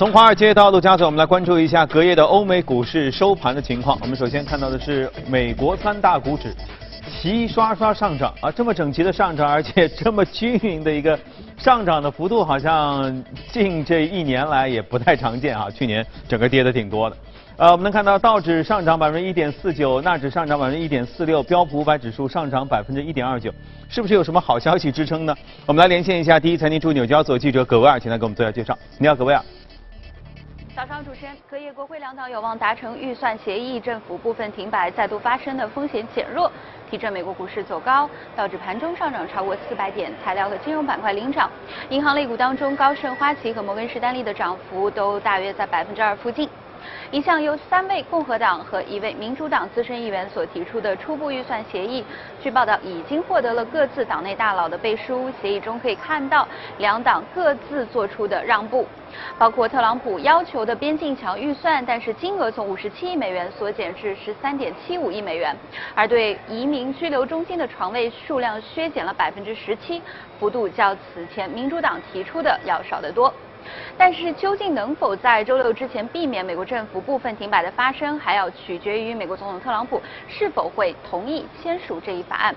从华尔街到陆家嘴，我们来关注一下隔夜的欧美股市收盘的情况。我们首先看到的是美国三大股指齐刷刷上涨啊，这么整齐的上涨，而且这么均匀的一个上涨的幅度，好像近这一年来也不太常见啊。去年整个跌的挺多的。呃，我们能看到道指上涨百分之一点四九，纳指上涨百分之一点四六，标普五百指数上涨百分之一点二九，是不是有什么好消息支撑呢？我们来连线一下第一财经驻纽交所记者葛维尔，请他给我们做一下介绍。你好，葛维尔。早上，主持人，隔夜国会两党有望达成预算协议，政府部分停摆再度发生的风险减弱，提振美国股市走高，道指盘中上涨超过四百点，材料和金融板块领涨，银行类股当中，高盛、花旗和摩根士丹利的涨幅都大约在百分之二附近。一项由三位共和党和一位民主党资深议员所提出的初步预算协议，据报道已经获得了各自党内大佬的背书。协议中可以看到两党各自做出的让步，包括特朗普要求的边境墙预算，但是金额从五十七亿美元缩减至十三点七五亿美元，而对移民拘留中心的床位数量削减了百分之十七，幅度较此前民主党提出的要少得多。但是，究竟能否在周六之前避免美国政府部分停摆的发生，还要取决于美国总统特朗普是否会同意签署这一法案。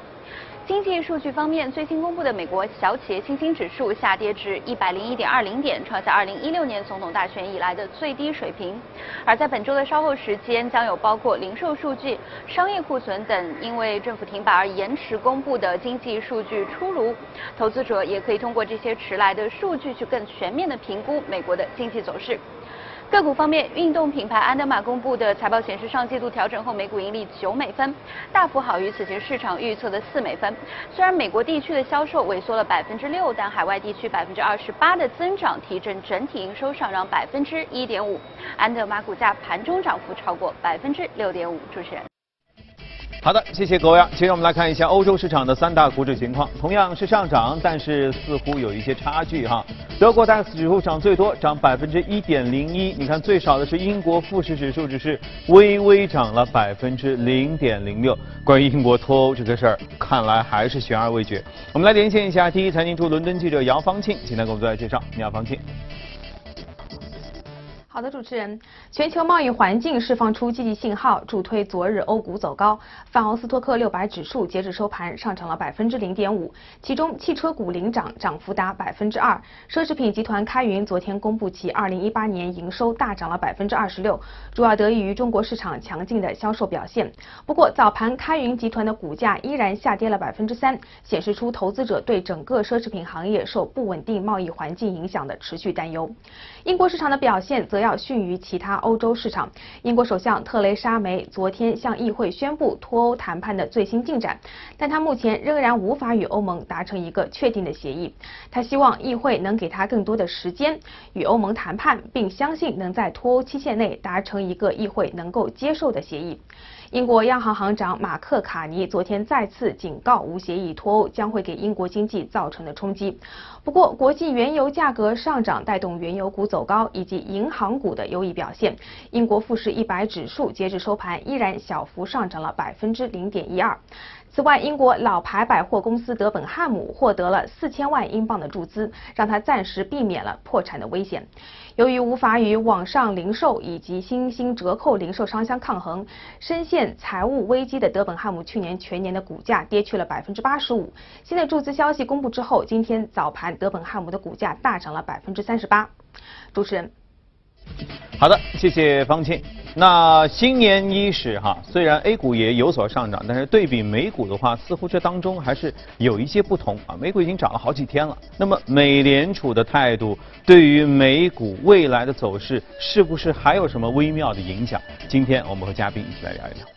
经济数据方面，最新公布的美国小企业信心指数下跌至一百零一点二零点，创下二零一六年总统大选以来的最低水平。而在本周的稍后时间，将有包括零售数据、商业库存等因为政府停摆而延迟公布的经济数据出炉，投资者也可以通过这些迟来的数据去更全面的评估美国的经济走势。个股方面，运动品牌安德玛公布的财报显示，上季度调整后每股盈利九美分，大幅好于此前市场预测的四美分。虽然美国地区的销售萎缩了百分之六，但海外地区百分之二十八的增长提振整体营收上涨百分之一点五。安德玛股价盘中涨幅超过百分之六点五。主持人。好的，谢谢各位啊。接着我们来看一下欧洲市场的三大股指情况，同样是上涨，但是似乎有一些差距哈。德国 DAX 指数涨最多，涨百分之一点零一。你看最少的是英国富时指数，只是微微涨了百分之零点零六。关于英国脱欧这个事儿，看来还是悬而未决。我们来连线一下第一财经驻伦敦记者姚方庆，请他给我们做下介绍。你好，方庆。好的，主持人，全球贸易环境释放出积极信号，助推昨日欧股走高。泛欧斯托克六百指数截至收盘上涨了百分之零点五，其中汽车股领涨，涨幅达百分之二。奢侈品集团开云昨天公布其二零一八年营收大涨了百分之二十六，主要得益于中国市场强劲的销售表现。不过早盘开云集团的股价依然下跌了百分之三，显示出投资者对整个奢侈品行业受不稳定贸易环境影响的持续担忧。英国市场的表现则要逊于其他欧洲市场。英国首相特蕾莎梅昨天向议会宣布脱欧谈判的最新进展，但她目前仍然无法与欧盟达成一个确定的协议。她希望议会能给她更多的时间与欧盟谈判，并相信能在脱欧期限内达成一个议会能够接受的协议。英国央行行长马克·卡尼昨天再次警告，无协议脱欧将会给英国经济造成的冲击。不过，国际原油价格上涨带动原油股走高，以及银行股的优异表现。英国富时一百指数截至收盘依然小幅上涨了百分之零点一二。此外，英国老牌百货公司德本汉姆获得了四千万英镑的注资，让它暂时避免了破产的危险。由于无法与网上零售以及新兴折扣零售商相抗衡，深陷财务危机的德本汉姆去年全年的股价跌去了百分之八十五。新的注资消息公布之后，今天早盘德本汉姆的股价大涨了百分之三十八。主持人。好的，谢谢方庆。那新年伊始哈，虽然 A 股也有所上涨，但是对比美股的话，似乎这当中还是有一些不同啊。美股已经涨了好几天了，那么美联储的态度对于美股未来的走势，是不是还有什么微妙的影响？今天我们和嘉宾一起来聊一聊。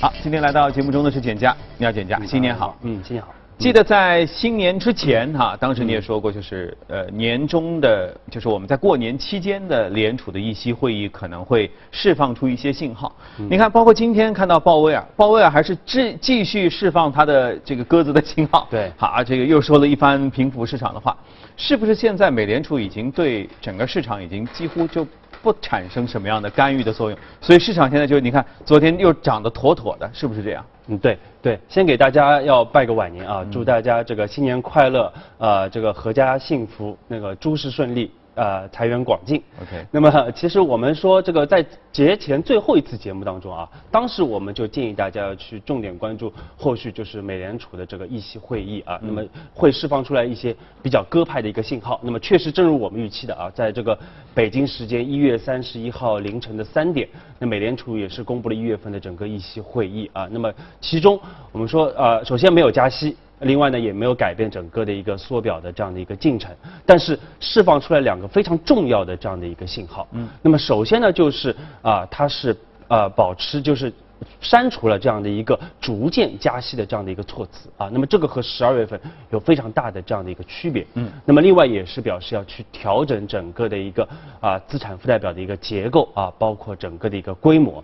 好，今天来到节目中的是简家，你好，简家，新年好。嗯，新年好。记得在新年之前哈，当时你也说过，就是呃年终的，就是我们在过年期间的联储的议息会议可能会释放出一些信号。你看，包括今天看到鲍威尔，鲍威尔还是继继续释放他的这个鸽子的信号。对，好，这个又说了一番平复市场的话，是不是现在美联储已经对整个市场已经几乎就不产生什么样的干预的作用。所以市场现在就你看，昨天又涨得妥妥的，是不是这样？嗯，对对，先给大家要拜个晚年啊，祝大家这个新年快乐，呃，这个阖家幸福，那个诸事顺利。呃，财源广进。OK。那么，其实我们说这个在节前最后一次节目当中啊，当时我们就建议大家要去重点关注后续就是美联储的这个议息会议啊，那么会释放出来一些比较鸽派的一个信号。那么确实正如我们预期的啊，在这个北京时间一月三十一号凌晨的三点，那美联储也是公布了一月份的整个议息会议啊。那么其中我们说呃，首先没有加息。另外呢，也没有改变整个的一个缩表的这样的一个进程，但是释放出来两个非常重要的这样的一个信号。嗯。那么首先呢，就是啊，它是呃保持就是删除了这样的一个逐渐加息的这样的一个措辞啊。那么这个和十二月份有非常大的这样的一个区别。嗯。那么另外也是表示要去调整整个的一个啊资产负债表的一个结构啊，包括整个的一个规模。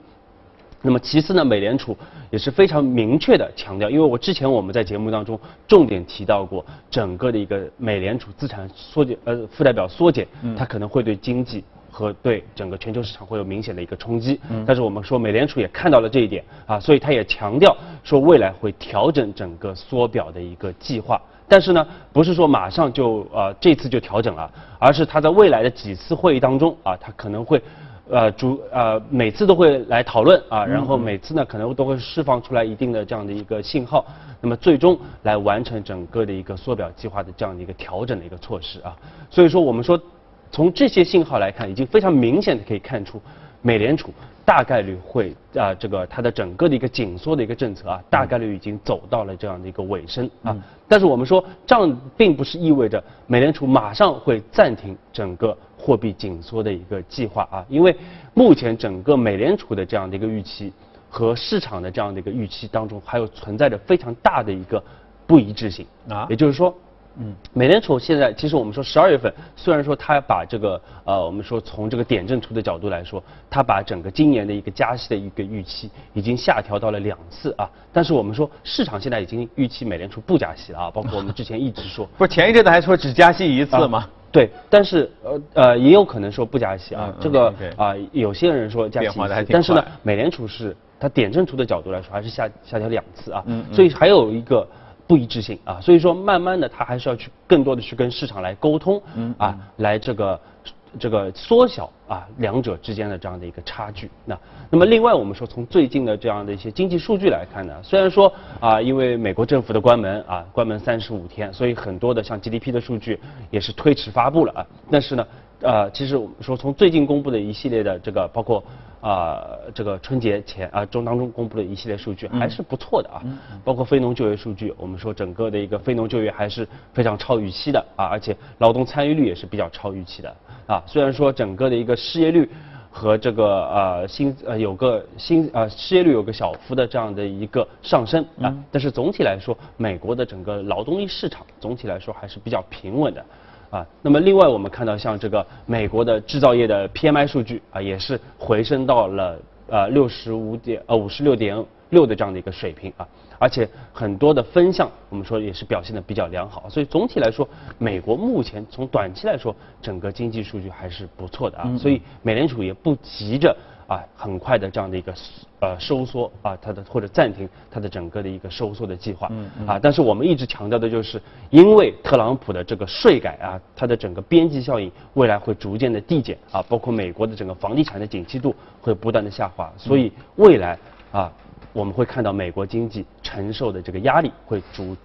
那么其次呢，美联储也是非常明确的强调，因为我之前我们在节目当中重点提到过，整个的一个美联储资产缩减，呃，负债表缩减，它可能会对经济和对整个全球市场会有明显的一个冲击。但是我们说美联储也看到了这一点啊，所以它也强调说未来会调整整个缩表的一个计划。但是呢，不是说马上就呃这次就调整了，而是它在未来的几次会议当中啊，它可能会。呃，主呃每次都会来讨论啊，然后每次呢可能都会释放出来一定的这样的一个信号，那么最终来完成整个的一个缩表计划的这样的一个调整的一个措施啊。所以说我们说，从这些信号来看，已经非常明显的可以看出，美联储大概率会啊这个它的整个的一个紧缩的一个政策啊，大概率已经走到了这样的一个尾声啊。但是我们说，这样并不是意味着美联储马上会暂停整个。货币紧缩的一个计划啊，因为目前整个美联储的这样的一个预期和市场的这样的一个预期当中，还有存在着非常大的一个不一致性啊。也就是说，嗯，美联储现在其实我们说十二月份，虽然说它把这个呃，我们说从这个点阵图的角度来说，它把整个今年的一个加息的一个预期已经下调到了两次啊，但是我们说市场现在已经预期美联储不加息了啊，包括我们之前一直说，不是前一阵子还说只加息一次吗？对，但是呃呃也有可能说不加息啊，这个啊有些人说加息，但是呢，美联储是它点阵图的角度来说还是下下调两次啊，嗯。所以还有一个不一致性啊，所以说慢慢的他还是要去更多的去跟市场来沟通啊，来这个。这个缩小啊两者之间的这样的一个差距。那那么另外我们说从最近的这样的一些经济数据来看呢，虽然说啊因为美国政府的关门啊关门三十五天，所以很多的像 GDP 的数据也是推迟发布了啊。但是呢呃其实我们说从最近公布的一系列的这个包括。啊，这个春节前啊中当中公布的一系列数据还是不错的啊，包括非农就业数据，我们说整个的一个非农就业还是非常超预期的啊，而且劳动参与率也是比较超预期的啊。虽然说整个的一个失业率和这个呃新呃有个新呃失业率有个小幅的这样的一个上升啊，但是总体来说，美国的整个劳动力市场总体来说还是比较平稳的。啊，那么另外我们看到像这个美国的制造业的 PMI 数据啊，也是回升到了呃六十五点呃五十六点六的这样的一个水平啊，而且很多的分项我们说也是表现的比较良好，所以总体来说，美国目前从短期来说，整个经济数据还是不错的啊，所以美联储也不急着。啊，很快的这样的一个呃收缩啊，它的或者暂停它的整个的一个收缩的计划啊，但是我们一直强调的就是，因为特朗普的这个税改啊，它的整个边际效应未来会逐渐的递减啊，包括美国的整个房地产的景气度会不断的下滑，所以未来啊，我们会看到美国经济承受的这个压力会逐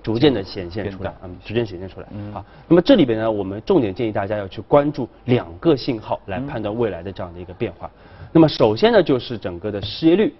逐渐的显现出来，嗯，逐渐显现出来啊。那么这里边呢，我们重点建议大家要去关注两个信号来判断未来的这样的一个变化。那么首先呢，就是整个的失业率，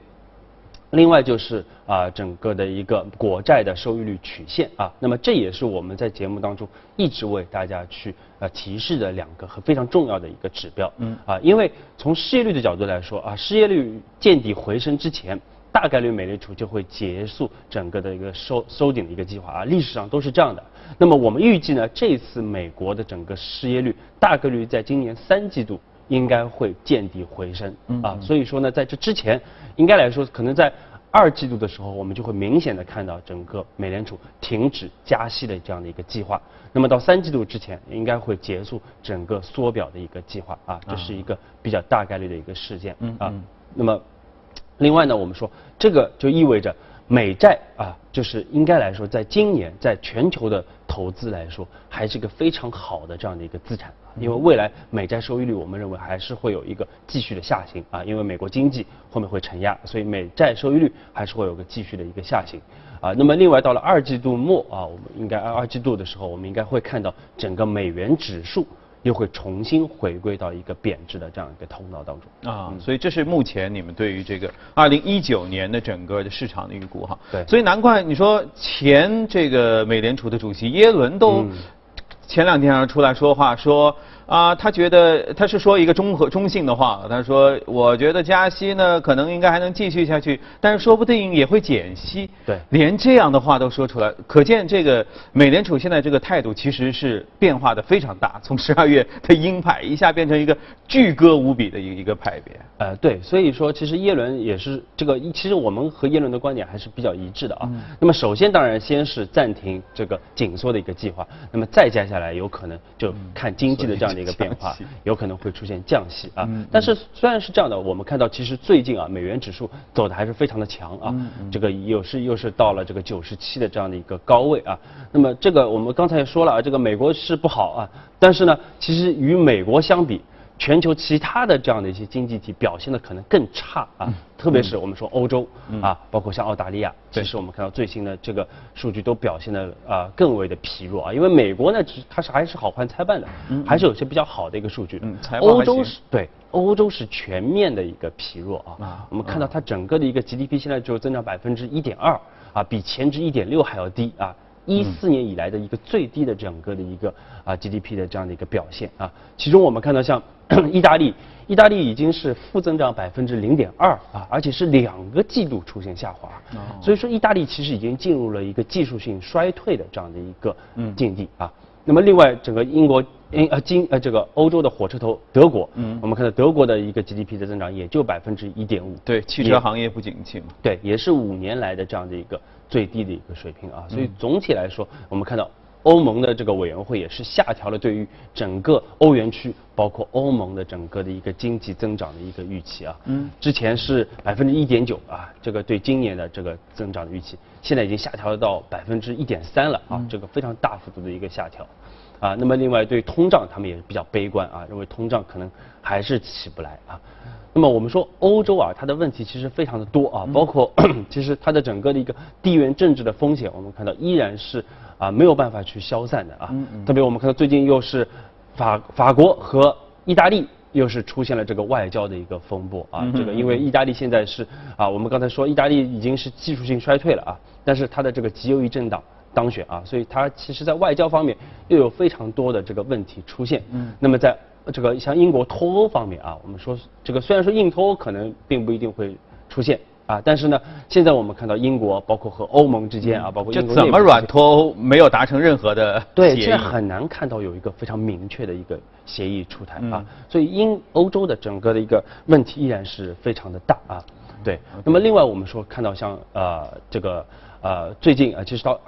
另外就是啊整个的一个国债的收益率曲线啊。那么这也是我们在节目当中一直为大家去呃提示的两个和非常重要的一个指标。嗯。啊，因为从失业率的角度来说啊，失业率见底回升之前，大概率美联储就会结束整个的一个收收紧的一个计划啊。历史上都是这样的。那么我们预计呢，这次美国的整个失业率大概率在今年三季度。应该会见底回升啊，所以说呢，在这之前，应该来说，可能在二季度的时候，我们就会明显的看到整个美联储停止加息的这样的一个计划。那么到三季度之前，应该会结束整个缩表的一个计划啊，这是一个比较大概率的一个事件啊。那么，另外呢，我们说这个就意味着。美债啊，就是应该来说，在今年在全球的投资来说，还是一个非常好的这样的一个资产。因为未来美债收益率，我们认为还是会有一个继续的下行啊。因为美国经济后面会承压，所以美债收益率还是会有个继续的一个下行啊。那么另外到了二季度末啊，我们应该二季度的时候，我们应该会看到整个美元指数。又会重新回归到一个贬值的这样一个通道当中啊，所以这是目前你们对于这个二零一九年的整个的市场的预估哈。对，所以难怪你说前这个美联储的主席耶伦都前两天出来说话说。啊，他觉得他是说一个中和中性的话，他说我觉得加息呢可能应该还能继续下去，但是说不定也会减息。对，连这样的话都说出来，可见这个美联储现在这个态度其实是变化的非常大，从十二月的鹰派一下变成一个巨歌无比的一一个派别。呃，对，所以说其实耶伦也是这个，其实我们和耶伦的观点还是比较一致的啊。那么首先当然先是暂停这个紧缩的一个计划，那么再接下来有可能就看经济的这样。一个变化有可能会出现降息啊，但是虽然是这样的，我们看到其实最近啊，美元指数走的还是非常的强啊，这个又是又是到了这个九十七的这样的一个高位啊。那么这个我们刚才也说了啊，这个美国是不好啊，但是呢，其实与美国相比。全球其他的这样的一些经济体表现的可能更差啊，特别是我们说欧洲啊，包括像澳大利亚，其实我们看到最新的这个数据都表现的啊更为的疲弱啊，因为美国呢，它是还是好坏参半的，还是有些比较好的一个数据的。欧洲是对欧洲是全面的一个疲弱啊，我们看到它整个的一个 GDP 现在只有增长百分之一点二啊，比前值一点六还要低啊。一四年以来的一个最低的整个的一个啊 GDP 的这样的一个表现啊，其中我们看到像 意大利，意大利已经是负增长百分之零点二啊，而且是两个季度出现下滑，所以说意大利其实已经进入了一个技术性衰退的这样的一个境地啊。那么另外整个英国英呃今呃这个欧洲的火车头德国，嗯我们看到德国的一个 GDP 的增长也就百分之一点五，对汽车行业不景气嘛，对也是五年来的这样的一个。最低的一个水平啊，所以总体来说，我们看到欧盟的这个委员会也是下调了对于整个欧元区，包括欧盟的整个的一个经济增长的一个预期啊。嗯。之前是百分之一点九啊，这个对今年的这个增长的预期，现在已经下调到百分之一点三了啊，这个非常大幅度的一个下调。啊，那么另外对通胀他们也是比较悲观啊，认为通胀可能还是起不来啊。那么我们说欧洲啊，它的问题其实非常的多啊，包括 其实它的整个的一个地缘政治的风险，我们看到依然是啊没有办法去消散的啊。特别我们看到最近又是法法国和意大利又是出现了这个外交的一个风波啊。这个因为意大利现在是啊，我们刚才说意大利已经是技术性衰退了啊，但是它的这个极右翼政党当选啊，所以他其实在外交方面又有非常多的这个问题出现。嗯。那么在这个像英国脱欧方面啊，我们说这个虽然说硬脱欧可能并不一定会出现啊，但是呢，现在我们看到英国包括和欧盟之间啊，包括就怎么软脱欧没有达成任何的对，现在很难看到有一个非常明确的一个协议出台啊，所以英欧洲的整个的一个问题依然是非常的大啊，对。那么另外我们说看到像呃这个呃最近啊，其实到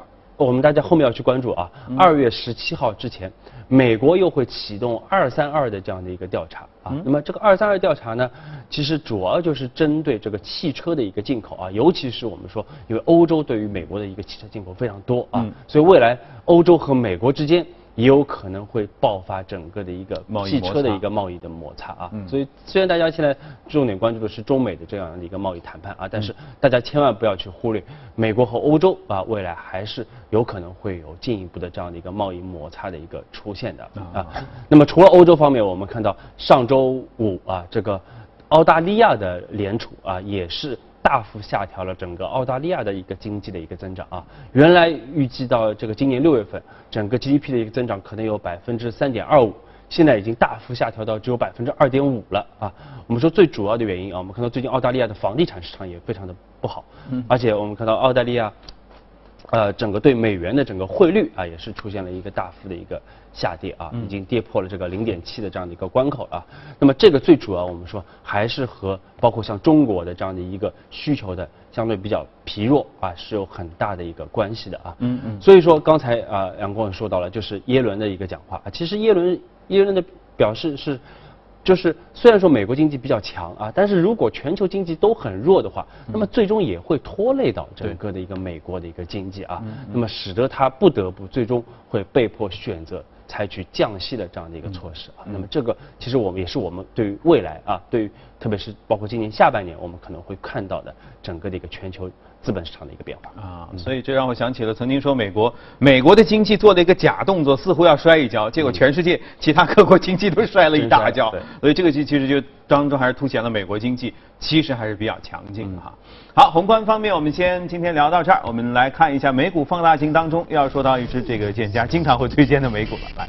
我们大家后面要去关注啊，二月十七号之前。美国又会启动二三二的这样的一个调查啊，那么这个二三二调查呢，其实主要就是针对这个汽车的一个进口啊，尤其是我们说，因为欧洲对于美国的一个汽车进口非常多啊，所以未来欧洲和美国之间。也有可能会爆发整个的一个汽车的一个贸易的摩擦啊，所以虽然大家现在重点关注的是中美的这样的一个贸易谈判啊，但是大家千万不要去忽略美国和欧洲啊，未来还是有可能会有进一步的这样的一个贸易摩擦的一个出现的啊。那么除了欧洲方面，我们看到上周五啊，这个澳大利亚的联储啊也是。大幅下调了整个澳大利亚的一个经济的一个增长啊，原来预计到这个今年六月份，整个 GDP 的一个增长可能有百分之三点二五，现在已经大幅下调到只有百分之二点五了啊。我们说最主要的原因啊，我们看到最近澳大利亚的房地产市场也非常的不好，而且我们看到澳大利亚呃，整个对美元的整个汇率啊，也是出现了一个大幅的一个下跌啊，已经跌破了这个零点七的这样的一个关口了。那么这个最主要我们说还是和包括像中国的这样的一个需求的相对比较疲弱啊，是有很大的一个关系的啊。嗯嗯。所以说刚才啊杨光说到了，就是耶伦的一个讲话啊，其实耶伦耶伦的表示是。就是虽然说美国经济比较强啊，但是如果全球经济都很弱的话，那么最终也会拖累到整个的一个美国的一个经济啊，那么使得它不得不最终会被迫选择采取降息的这样的一个措施啊。那么这个其实我们也是我们对于未来啊，对于特别是包括今年下半年我们可能会看到的整个的一个全球。资本市场的一个变化啊，所以这让我想起了曾经说美国美国的经济做了一个假动作，似乎要摔一跤，结果全世界其他各国经济都摔了一大跤。所以这个其其实就当中还是凸显了美国经济其实还是比较强劲哈。好，宏观方面我们先今天聊到这儿，我们来看一下美股放大镜当中要说到一只这个建家经常会推荐的美股了，来。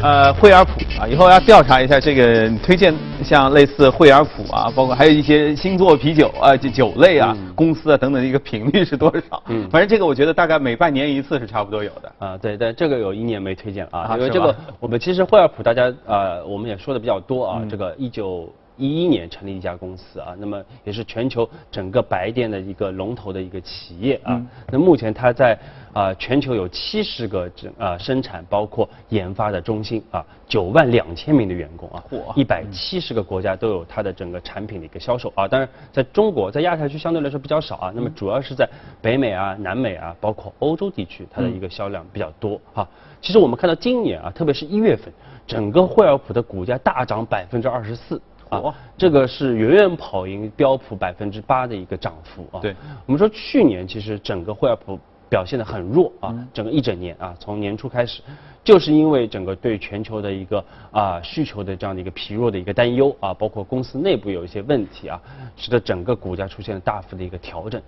呃，惠而浦啊，以后要调查一下这个推荐，像类似惠而浦啊，包括还有一些星座啤酒啊，酒酒类啊，公司啊等等的一个频率是多少？嗯，反正这个我觉得大概每半年一次是差不多有的。啊，对，但这个有一年没推荐啊，因为这个我们其实惠而浦大家呃，我们也说的比较多啊，这个一九。一一年成立一家公司啊，那么也是全球整个白电的一个龙头的一个企业啊。那目前它在啊全球有七十个整啊生产包括研发的中心啊，九万两千名的员工啊，一百七十个国家都有它的整个产品的一个销售啊。当然在中国在亚太区相对来说比较少啊，那么主要是在北美啊、南美啊，包括欧洲地区它的一个销量比较多啊。其实我们看到今年啊，特别是一月份，整个惠而浦的股价大涨百分之二十四。啊，这个是远远跑赢标普百分之八的一个涨幅啊。对，我们说去年其实整个惠而浦表现的很弱啊，整个一整年啊，从年初开始，就是因为整个对全球的一个啊需求的这样的一个疲弱的一个担忧啊，包括公司内部有一些问题啊，使得整个股价出现了大幅的一个调整。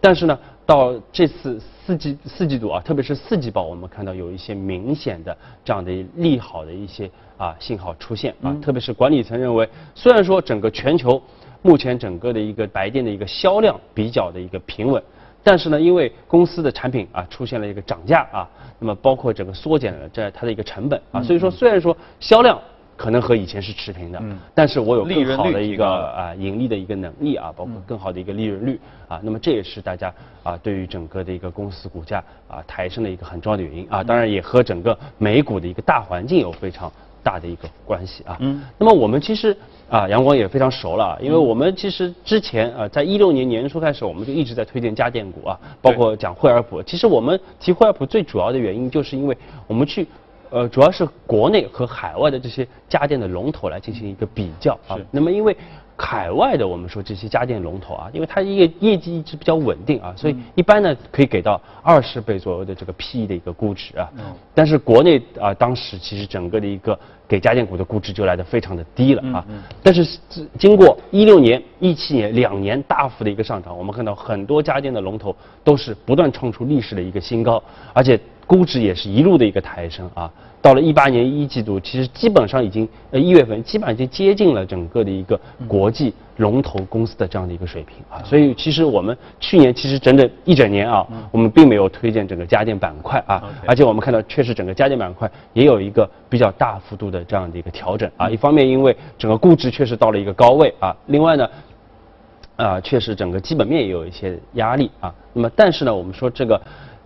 但是呢，到这次四季四季度啊，特别是四季报，我们看到有一些明显的这样的利好的一些啊信号出现啊，特别是管理层认为，虽然说整个全球目前整个的一个白电的一个销量比较的一个平稳，但是呢，因为公司的产品啊出现了一个涨价啊，那么包括整个缩减了这它的一个成本啊，所以说虽然说销量。可能和以前是持平的，但是我有更好的一个啊盈利的一个能力啊，包括更好的一个利润率啊，那么这也是大家啊对于整个的一个公司股价啊抬升的一个很重要的原因啊，当然也和整个美股的一个大环境有非常大的一个关系啊。嗯，那么我们其实啊阳光也非常熟了，因为我们其实之前啊在一六年年初开始，我们就一直在推荐家电股啊，包括讲惠而浦。其实我们提惠而浦最主要的原因，就是因为我们去。呃，主要是国内和海外的这些家电的龙头来进行一个比较啊。那么因为海外的我们说这些家电龙头啊，因为它业业绩一直比较稳定啊，所以一般呢可以给到二十倍左右的这个 P E 的一个估值啊。但是国内啊，当时其实整个的一个给家电股的估值就来的非常的低了啊。但是经过一六年、一七年两年大幅的一个上涨，我们看到很多家电的龙头都是不断创出历史的一个新高，而且。估值也是一路的一个抬升啊，到了一八年一季度，其实基本上已经呃一月份基本上已经接近了整个的一个国际龙头公司的这样的一个水平啊，所以其实我们去年其实整整一整年啊，我们并没有推荐整个家电板块啊，而且我们看到确实整个家电板块也有一个比较大幅度的这样的一个调整啊，一方面因为整个估值确实到了一个高位啊，另外呢，啊确实整个基本面也有一些压力啊，那么但是呢，我们说这个。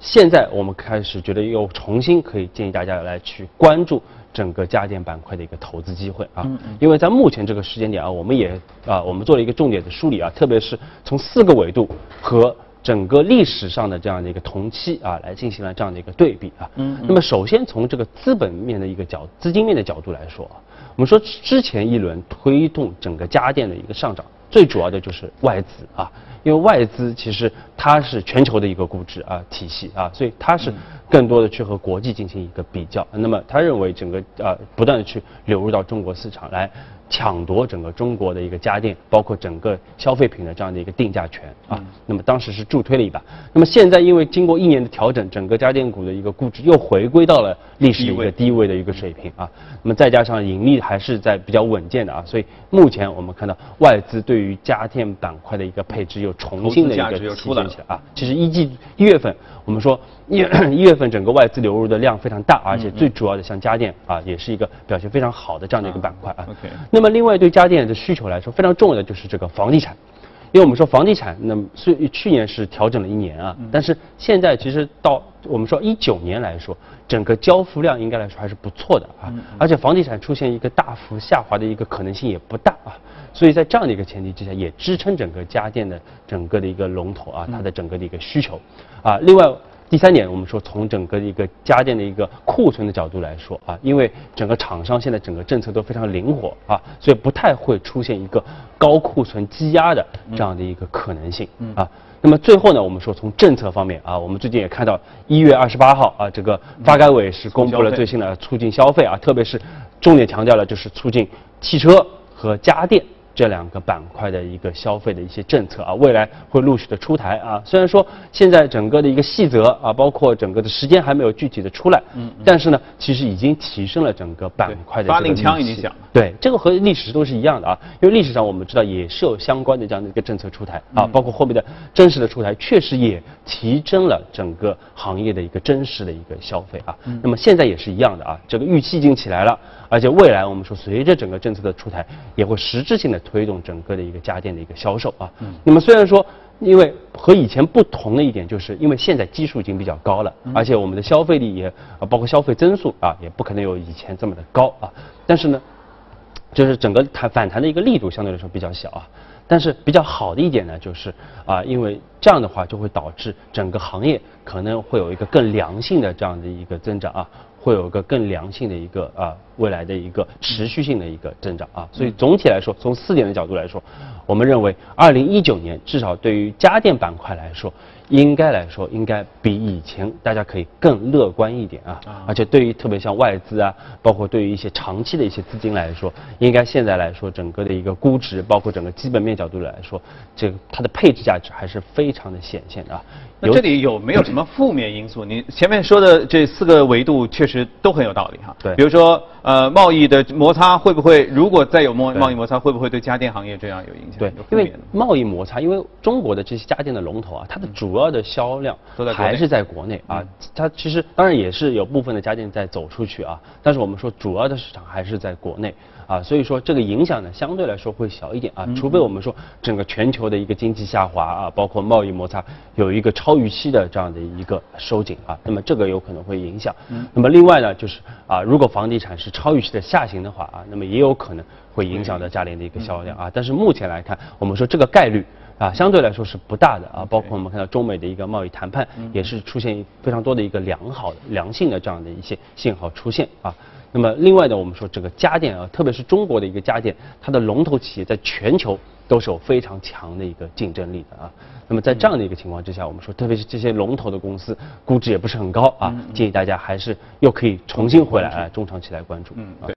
现在我们开始觉得又重新可以建议大家来去关注整个家电板块的一个投资机会啊，因为在目前这个时间点啊，我们也啊我们做了一个重点的梳理啊，特别是从四个维度和整个历史上的这样的一个同期啊来进行了这样的一个对比啊。嗯。那么首先从这个资本面的一个角资金面的角度来说啊，我们说之前一轮推动整个家电的一个上涨，最主要的就是外资啊。因为外资其实它是全球的一个估值啊体系啊，所以它是更多的去和国际进行一个比较。那么他认为整个啊不断的去流入到中国市场来。抢夺整个中国的一个家电，包括整个消费品的这样的一个定价权啊，那么当时是助推了一把。那么现在因为经过一年的调整，整个家电股的一个估值又回归到了历史的一个低位的一个水平啊。那么再加上盈利还是在比较稳健的啊，所以目前我们看到外资对于家电板块的一个配置又重新的一个出现起来啊。其实一季一月份我们说一 一月份整个外资流入的量非常大，而且最主要的像家电啊，也是一个表现非常好的这样的一个板块啊。那那么，另外对家电的需求来说，非常重要的就是这个房地产，因为我们说房地产，那么虽去年是调整了一年啊，但是现在其实到我们说一九年来说，整个交付量应该来说还是不错的啊，而且房地产出现一个大幅下滑的一个可能性也不大啊，所以在这样的一个前提之下，也支撑整个家电的整个的一个龙头啊，它的整个的一个需求啊，另外。第三点，我们说从整个一个家电的一个库存的角度来说啊，因为整个厂商现在整个政策都非常灵活啊，所以不太会出现一个高库存积压的这样的一个可能性啊。那么最后呢，我们说从政策方面啊，我们最近也看到一月二十八号啊，这个发改委是公布了最新的促进消费啊，特别是重点强调了就是促进汽车和家电。这两个板块的一个消费的一些政策啊，未来会陆续的出台啊。虽然说现在整个的一个细则啊，包括整个的时间还没有具体的出来，嗯，但是呢，其实已经提升了整个板块的发令枪已经响了。对，这个和历史都是一样的啊，因为历史上我们知道也是有相关的这样的一个政策出台啊，包括后面的真实的出台，确实也提升了整个行业的一个真实的一个消费啊。那么现在也是一样的啊，这个预期已经起来了。而且未来我们说，随着整个政策的出台，也会实质性的推动整个的一个家电的一个销售啊。嗯。那么虽然说，因为和以前不同的一点，就是因为现在基数已经比较高了，而且我们的消费力也啊，包括消费增速啊，也不可能有以前这么的高啊。但是呢，就是整个弹反弹的一个力度相对来说比较小啊。但是比较好的一点呢，就是啊，因为这样的话就会导致整个行业可能会有一个更良性的这样的一个增长啊。会有个更良性的一个啊未来的一个持续性的一个增长啊，所以总体来说，从四点的角度来说，我们认为二零一九年至少对于家电板块来说。应该来说，应该比以前大家可以更乐观一点啊，而且对于特别像外资啊，包括对于一些长期的一些资金来说，应该现在来说，整个的一个估值，包括整个基本面角度来说，这个它的配置价值还是非常的显现的啊。那这里有没有什么负面因素？你前面说的这四个维度确实都很有道理哈。对。比如说，呃，贸易的摩擦会不会，如果再有贸贸易摩擦，会不会对家电行业这样有影响？对，因为贸易摩擦，因为中国的这些家电的龙头啊，它的主要主要的销量还是在国内啊，它其实当然也是有部分的家电在走出去啊，但是我们说主要的市场还是在国内啊，所以说这个影响呢相对来说会小一点啊，除非我们说整个全球的一个经济下滑啊，包括贸易摩擦有一个超预期的这样的一个收紧啊，那么这个有可能会影响。那么另外呢，就是啊，如果房地产是超预期的下行的话啊，那么也有可能会影响到家电的一个销量啊，但是目前来看，我们说这个概率。啊，相对来说是不大的啊，包括我们看到中美的一个贸易谈判，也是出现非常多的一个良好的、良性的这样的一些信号出现啊。那么另外呢，我们说这个家电啊，特别是中国的一个家电，它的龙头企业在全球都是有非常强的一个竞争力的啊。那么在这样的一个情况之下，我们说，特别是这些龙头的公司，估值也不是很高啊，建议大家还是又可以重新回来啊，中长期来关注。嗯，对。